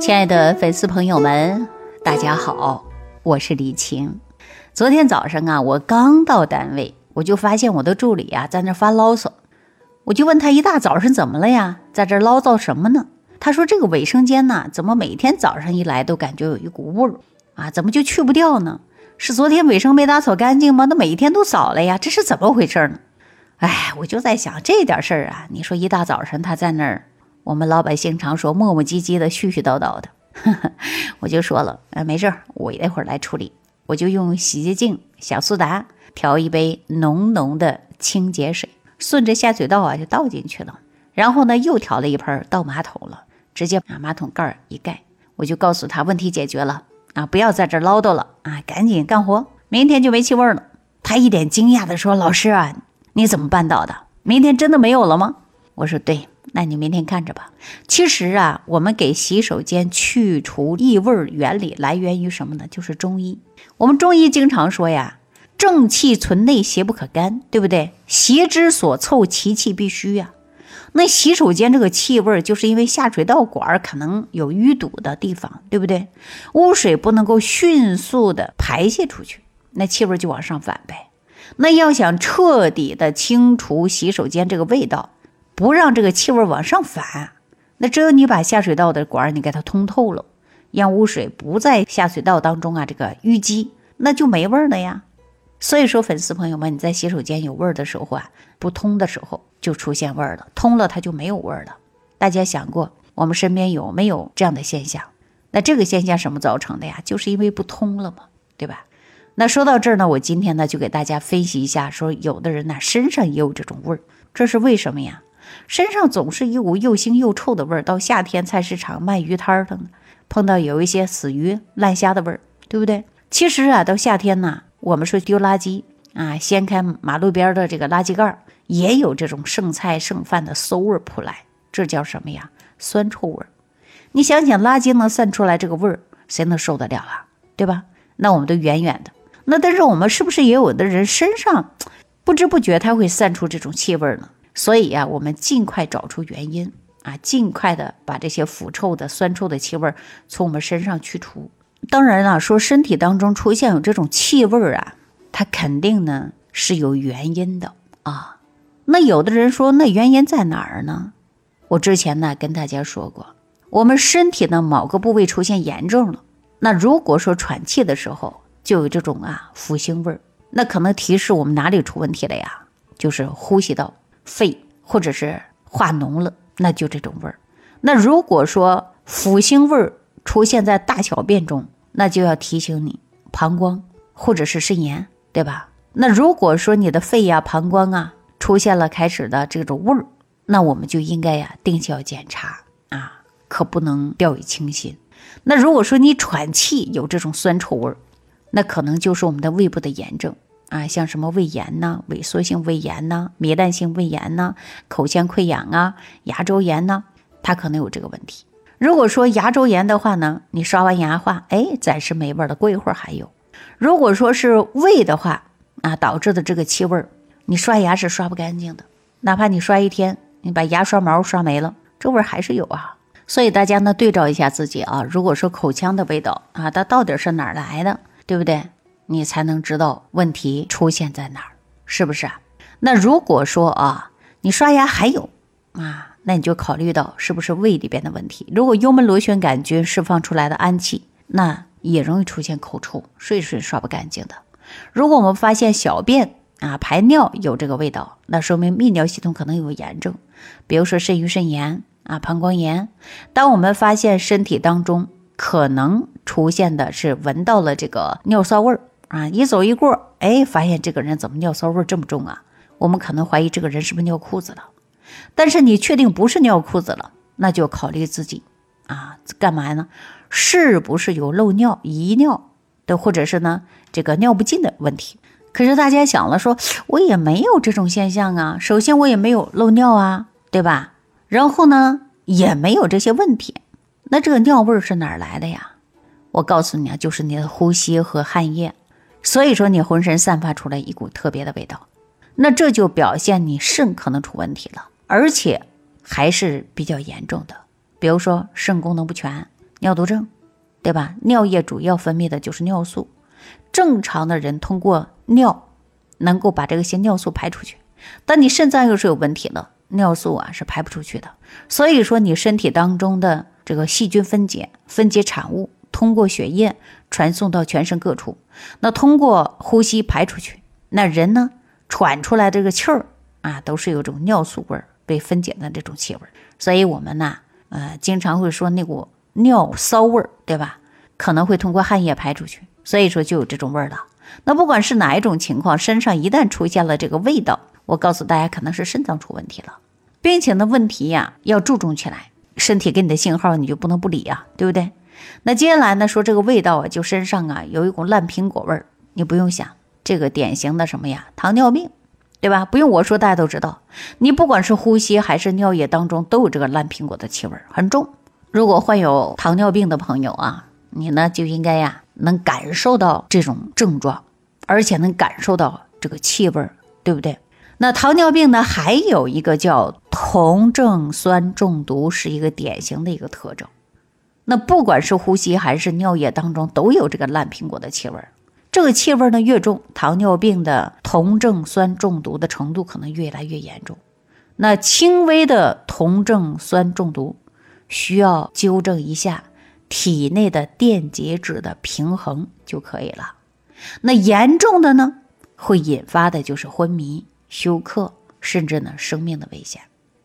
亲爱的粉丝朋友们，大家好，我是李晴。昨天早上啊，我刚到单位，我就发现我的助理啊在那发牢骚，我就问他一大早上怎么了呀，在这唠叨什么呢？他说这个卫生间呢，怎么每天早上一来都感觉有一股味儿啊，怎么就去不掉呢？是昨天卫生没打扫干净吗？那每天都扫了呀，这是怎么回事呢？哎，我就在想这点事儿啊，你说一大早上他在那儿。我们老百姓常说磨磨唧唧的、絮絮叨叨的，我就说了，哎，没事儿，我一会儿来处理。我就用洗洁精、小苏打调一杯浓浓的清洁水，顺着下水道啊就倒进去了。然后呢，又调了一盆倒马桶了，直接把马桶盖儿一盖。我就告诉他，问题解决了啊，不要在这唠叨了啊，赶紧干活，明天就没气味了。他一脸惊讶的说：“老师啊，你怎么办到的？明天真的没有了吗？”我说：“对。”那你明天看着吧。其实啊，我们给洗手间去除异味原理来源于什么呢？就是中医。我们中医经常说呀，“正气存内，邪不可干”，对不对？邪之所凑，其气必虚呀。那洗手间这个气味，就是因为下水道管可能有淤堵的地方，对不对？污水不能够迅速的排泄出去，那气味就往上反呗。那要想彻底的清除洗手间这个味道，不让这个气味往上反，那只有你把下水道的管你给它通透了，让污水不在下水道当中啊这个淤积，那就没味儿了呀。所以说，粉丝朋友们，你在洗手间有味儿的时候啊，不通的时候就出现味儿了，通了它就没有味儿了。大家想过我们身边有没有这样的现象？那这个现象什么造成的呀？就是因为不通了嘛，对吧？那说到这儿呢，我今天呢就给大家分析一下，说有的人呢身上也有这种味儿，这是为什么呀？身上总是一股又腥又臭的味儿，到夏天菜市场卖鱼摊儿的，碰到有一些死鱼烂虾的味儿，对不对？其实啊，到夏天呢，我们说丢垃圾啊，掀开马路边的这个垃圾盖儿，也有这种剩菜剩饭的馊味儿扑来，这叫什么呀？酸臭味儿。你想想，垃圾能散出来这个味儿，谁能受得了啊？对吧？那我们都远远的。那但是我们是不是也有的人身上不知不觉他会散出这种气味呢？所以呀，我们尽快找出原因啊，尽快的把这些腐臭的、酸臭的气味从我们身上去除。当然了，说身体当中出现有这种气味啊，它肯定呢是有原因的啊。那有的人说，那原因在哪儿呢？我之前呢跟大家说过，我们身体的某个部位出现炎症了，那如果说喘气的时候就有这种啊腐腥味儿，那可能提示我们哪里出问题了呀？就是呼吸道。肺或者是化脓了，那就这种味儿。那如果说腐腥味儿出现在大小便中，那就要提醒你膀胱或者是肾炎，对吧？那如果说你的肺呀、膀胱啊出现了开始的这种味儿，那我们就应该呀定期要检查啊，可不能掉以轻心。那如果说你喘气有这种酸臭味儿，那可能就是我们的胃部的炎症。啊，像什么胃炎呐、萎缩性胃炎呐、糜烂性胃炎呐、口腔溃疡啊、牙周炎呐，它可能有这个问题。如果说牙周炎的话呢，你刷完牙话，哎，暂时没味儿了，过一会儿还有。如果说是胃的话啊，导致的这个气味儿，你刷牙是刷不干净的，哪怕你刷一天，你把牙刷毛刷没了，这味儿还是有啊。所以大家呢，对照一下自己啊，如果说口腔的味道啊，它到底是哪儿来的，对不对？你才能知道问题出现在哪儿，是不是啊？那如果说啊，你刷牙还有啊，那你就考虑到是不是胃里边的问题。如果幽门螺旋杆菌释放出来的氨气，那也容易出现口臭，睡睡刷不干净的。如果我们发现小便啊排尿有这个味道，那说明泌尿系统可能有炎症，比如说肾盂肾炎啊、膀胱炎。当我们发现身体当中可能出现的是闻到了这个尿骚味儿。啊，一走一过，哎，发现这个人怎么尿骚味这么重啊？我们可能怀疑这个人是不是尿裤子了。但是你确定不是尿裤子了，那就考虑自己啊，干嘛呢？是不是有漏尿、遗尿的，或者是呢这个尿不尽的问题？可是大家想了，说我也没有这种现象啊。首先我也没有漏尿啊，对吧？然后呢也没有这些问题，那这个尿味是哪儿来的呀？我告诉你啊，就是你的呼吸和汗液。所以说你浑身散发出来一股特别的味道，那这就表现你肾可能出问题了，而且还是比较严重的。比如说肾功能不全，尿毒症，对吧？尿液主要分泌的就是尿素，正常的人通过尿能够把这个些尿素排出去，但你肾脏又是有问题了，尿素啊是排不出去的。所以说你身体当中的这个细菌分解、分解产物，通过血液传送到全身各处，那通过呼吸排出去，那人呢喘出来这个气儿啊，都是有种尿素味儿被分解的这种气味儿。所以我们呢，呃，经常会说那股尿骚味儿，对吧？可能会通过汗液排出去，所以说就有这种味儿了。那不管是哪一种情况，身上一旦出现了这个味道，我告诉大家，可能是肾脏出问题了。病情的问题呀，要注重起来。身体给你的信号，你就不能不理啊，对不对？那接下来呢，说这个味道啊，就身上啊有一股烂苹果味儿，你不用想，这个典型的什么呀？糖尿病，对吧？不用我说，大家都知道。你不管是呼吸还是尿液当中，都有这个烂苹果的气味，很重。如果患有糖尿病的朋友啊，你呢就应该呀能感受到这种症状，而且能感受到这个气味，对不对？那糖尿病呢，还有一个叫酮症酸中毒，是一个典型的一个特征。那不管是呼吸还是尿液当中，都有这个烂苹果的气味儿。这个气味呢越重，糖尿病的酮症酸中毒的程度可能越来越严重。那轻微的酮症酸中毒，需要纠正一下体内的电解质的平衡就可以了。那严重的呢，会引发的就是昏迷。休克，甚至呢生命的危险。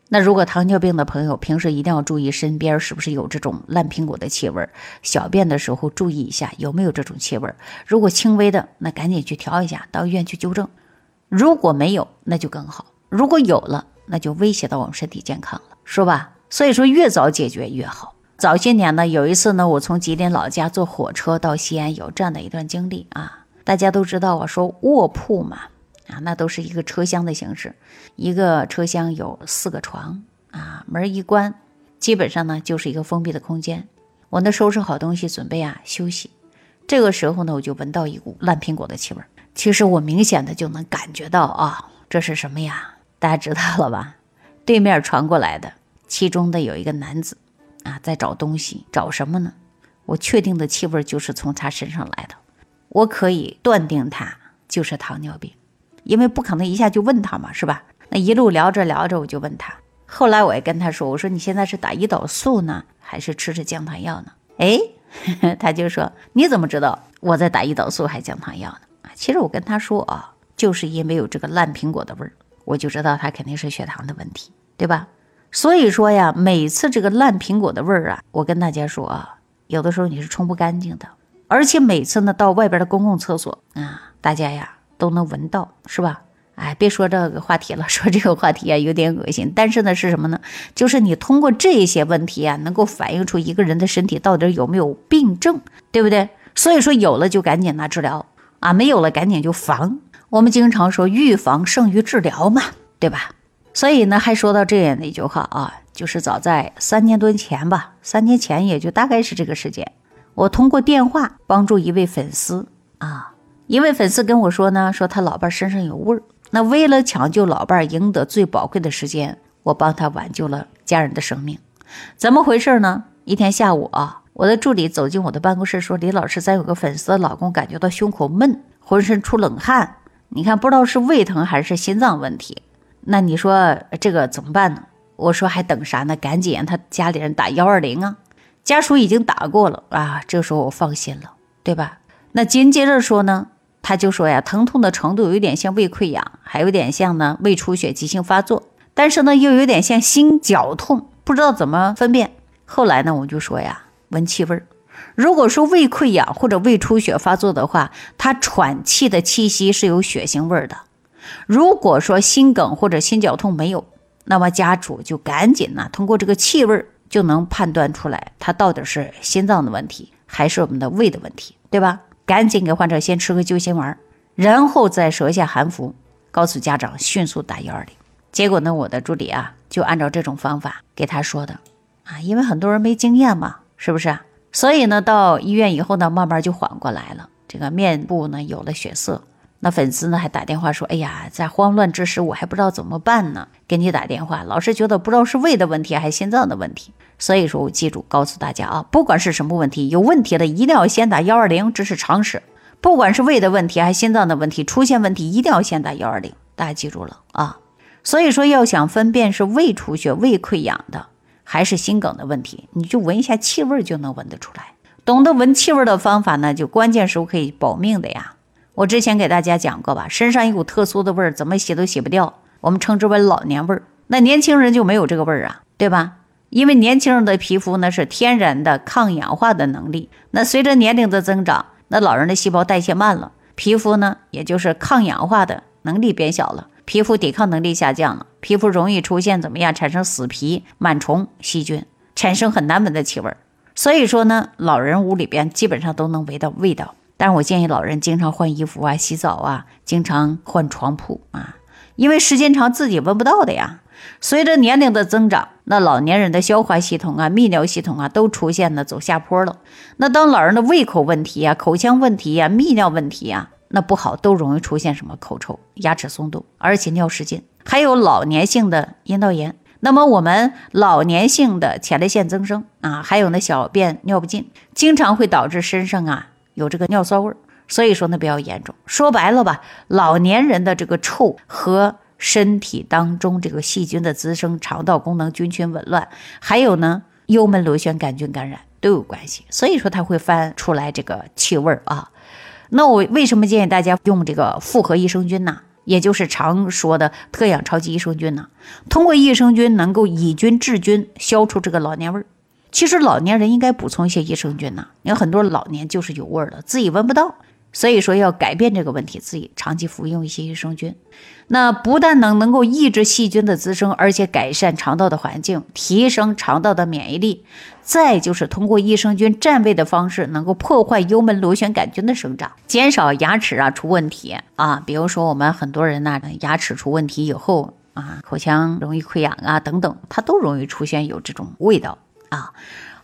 那如果糖尿病的朋友平时一定要注意身边是不是有这种烂苹果的气味，小便的时候注意一下有没有这种气味。如果轻微的，那赶紧去调一下，到医院去纠正。如果没有，那就更好；如果有了，那就威胁到我们身体健康了，是吧？所以说越早解决越好。早些年呢，有一次呢，我从吉林老家坐火车到西安，有这样的一段经历啊。大家都知道，我说卧铺嘛。啊，那都是一个车厢的形式，一个车厢有四个床啊，门一关，基本上呢就是一个封闭的空间。我呢收拾好东西，准备啊休息，这个时候呢，我就闻到一股烂苹果的气味。其实我明显的就能感觉到啊，这是什么呀？大家知道了吧？对面传过来的，其中的有一个男子啊，在找东西，找什么呢？我确定的气味就是从他身上来的，我可以断定他就是糖尿病。因为不可能一下就问他嘛，是吧？那一路聊着聊着，我就问他。后来我也跟他说：“我说你现在是打胰岛素呢，还是吃着降糖药呢？”哎，他就说：“你怎么知道我在打胰岛素还降糖药呢？”啊，其实我跟他说啊，就是因为有这个烂苹果的味儿，我就知道他肯定是血糖的问题，对吧？所以说呀，每次这个烂苹果的味儿啊，我跟大家说啊，有的时候你是冲不干净的，而且每次呢到外边的公共厕所啊，大家呀。都能闻到，是吧？哎，别说这个话题了，说这个话题啊有点恶心。但是呢，是什么呢？就是你通过这些问题啊，能够反映出一个人的身体到底有没有病症，对不对？所以说有了就赶紧拿治疗啊，没有了赶紧就防。我们经常说预防胜于治疗嘛，对吧？所以呢，还说到这样的一句话啊，就是早在三年多前吧，三年前也就大概是这个时间，我通过电话帮助一位粉丝啊。一位粉丝跟我说呢，说他老伴身上有味儿。那为了抢救老伴，赢得最宝贵的时间，我帮他挽救了家人的生命。怎么回事呢？一天下午啊，我的助理走进我的办公室说：“李老师，咱有个粉丝的老公感觉到胸口闷，浑身出冷汗，你看不知道是胃疼还是心脏问题。那你说这个怎么办呢？”我说：“还等啥呢？赶紧让他家里人打幺二零啊！家属已经打过了啊。”这时候我放心了，对吧？那紧接着说呢？他就说呀，疼痛的程度有点像胃溃疡，还有点像呢胃出血急性发作，但是呢又有点像心绞痛，不知道怎么分辨。后来呢，我就说呀，闻气味儿。如果说胃溃疡或者胃出血发作的话，他喘气的气息是有血腥味儿的。如果说心梗或者心绞痛没有，那么家属就赶紧呢通过这个气味儿就能判断出来，他到底是心脏的问题还是我们的胃的问题，对吧？赶紧给患者先吃个救心丸，然后再舌下含服，告诉家长迅速打幺二零。结果呢，我的助理啊就按照这种方法给他说的啊，因为很多人没经验嘛，是不是？所以呢，到医院以后呢，慢慢就缓过来了，这个面部呢有了血色，那粉丝呢还打电话说：“哎呀，在慌乱之时，我还不知道怎么办呢。”给你打电话，老是觉得不知道是胃的问题还是心脏的问题。所以说我记住告诉大家啊，不管是什么问题，有问题的一定要先打幺二零，这是常识。不管是胃的问题还是心脏的问题，出现问题一定要先打幺二零。大家记住了啊。所以说，要想分辨是胃出血、胃溃疡的，还是心梗的问题，你就闻一下气味就能闻得出来。懂得闻气味的方法呢，就关键时候可以保命的呀。我之前给大家讲过吧，身上一股特殊的味儿，怎么洗都洗不掉，我们称之为老年味儿。那年轻人就没有这个味儿啊，对吧？因为年轻人的皮肤呢是天然的抗氧化的能力，那随着年龄的增长，那老人的细胞代谢慢了，皮肤呢也就是抗氧化的能力变小了，皮肤抵抗能力下降了，皮肤容易出现怎么样？产生死皮、螨虫、细菌，产生很难闻的气味儿。所以说呢，老人屋里边基本上都能闻到味道。但是我建议老人经常换衣服啊、洗澡啊，经常换床铺啊，因为时间长自己闻不到的呀。随着年龄的增长，那老年人的消化系统啊、泌尿系统啊都出现了走下坡了。那当老人的胃口问题呀、口腔问题呀、泌尿问题呀，那不好，都容易出现什么口臭、牙齿松动，而且尿失禁，还有老年性的阴道炎。那么我们老年性的前列腺增生啊，还有那小便尿不尽，经常会导致身上啊。有这个尿骚味儿，所以说呢比较严重。说白了吧，老年人的这个臭和身体当中这个细菌的滋生、肠道功能菌群紊乱，还有呢幽门螺旋杆菌感染都有关系。所以说它会翻出来这个气味儿啊。那我为什么建议大家用这个复合益生菌呢？也就是常说的特氧超级益生菌呢？通过益生菌能够以菌治菌，消除这个老年味儿。其实老年人应该补充一些益生菌呢，有很多老年就是有味儿的，自己闻不到，所以说要改变这个问题，自己长期服用一些益生菌，那不但能能够抑制细菌的滋生，而且改善肠道的环境，提升肠道的免疫力，再就是通过益生菌占位的方式，能够破坏幽门螺旋杆菌的生长，减少牙齿啊出问题啊，比如说我们很多人呢牙齿出问题以后啊，口腔容易溃疡啊等等，它都容易出现有这种味道。啊，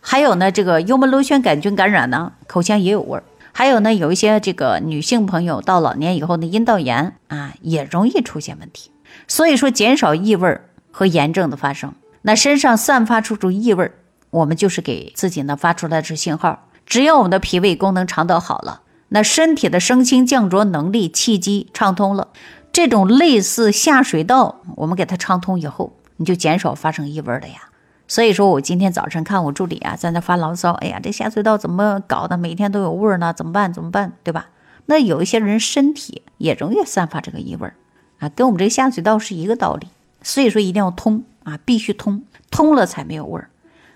还有呢，这个幽门螺旋杆菌感染呢，口腔也有味儿。还有呢，有一些这个女性朋友到老年以后呢，阴道炎啊，也容易出现问题。所以说，减少异味和炎症的发生。那身上散发出出异味，我们就是给自己呢发出来这信号。只要我们的脾胃功能、肠道好了，那身体的升清降浊能力、气机畅通了，这种类似下水道，我们给它畅通以后，你就减少发生异味了呀。所以说我今天早晨看我助理啊，在那发牢骚，哎呀，这下水道怎么搞的？每天都有味儿呢，怎么办？怎么办？对吧？那有一些人身体也容易散发这个异味儿啊，跟我们这个下水道是一个道理。所以说一定要通啊，必须通，通了才没有味儿。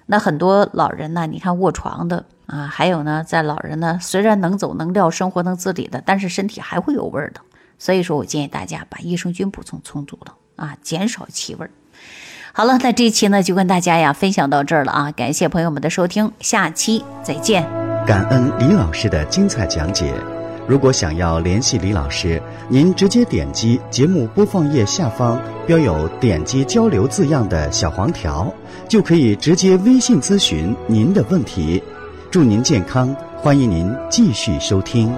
那很多老人呢，你看卧床的啊，还有呢，在老人呢，虽然能走能撂，生活能自理的，但是身体还会有味儿的。所以说我建议大家把益生菌补充充足了啊，减少气味儿。好了，那这一期呢就跟大家呀分享到这儿了啊！感谢朋友们的收听，下期再见。感恩李老师的精彩讲解。如果想要联系李老师，您直接点击节目播放页下方标有“点击交流”字样的小黄条，就可以直接微信咨询您的问题。祝您健康，欢迎您继续收听。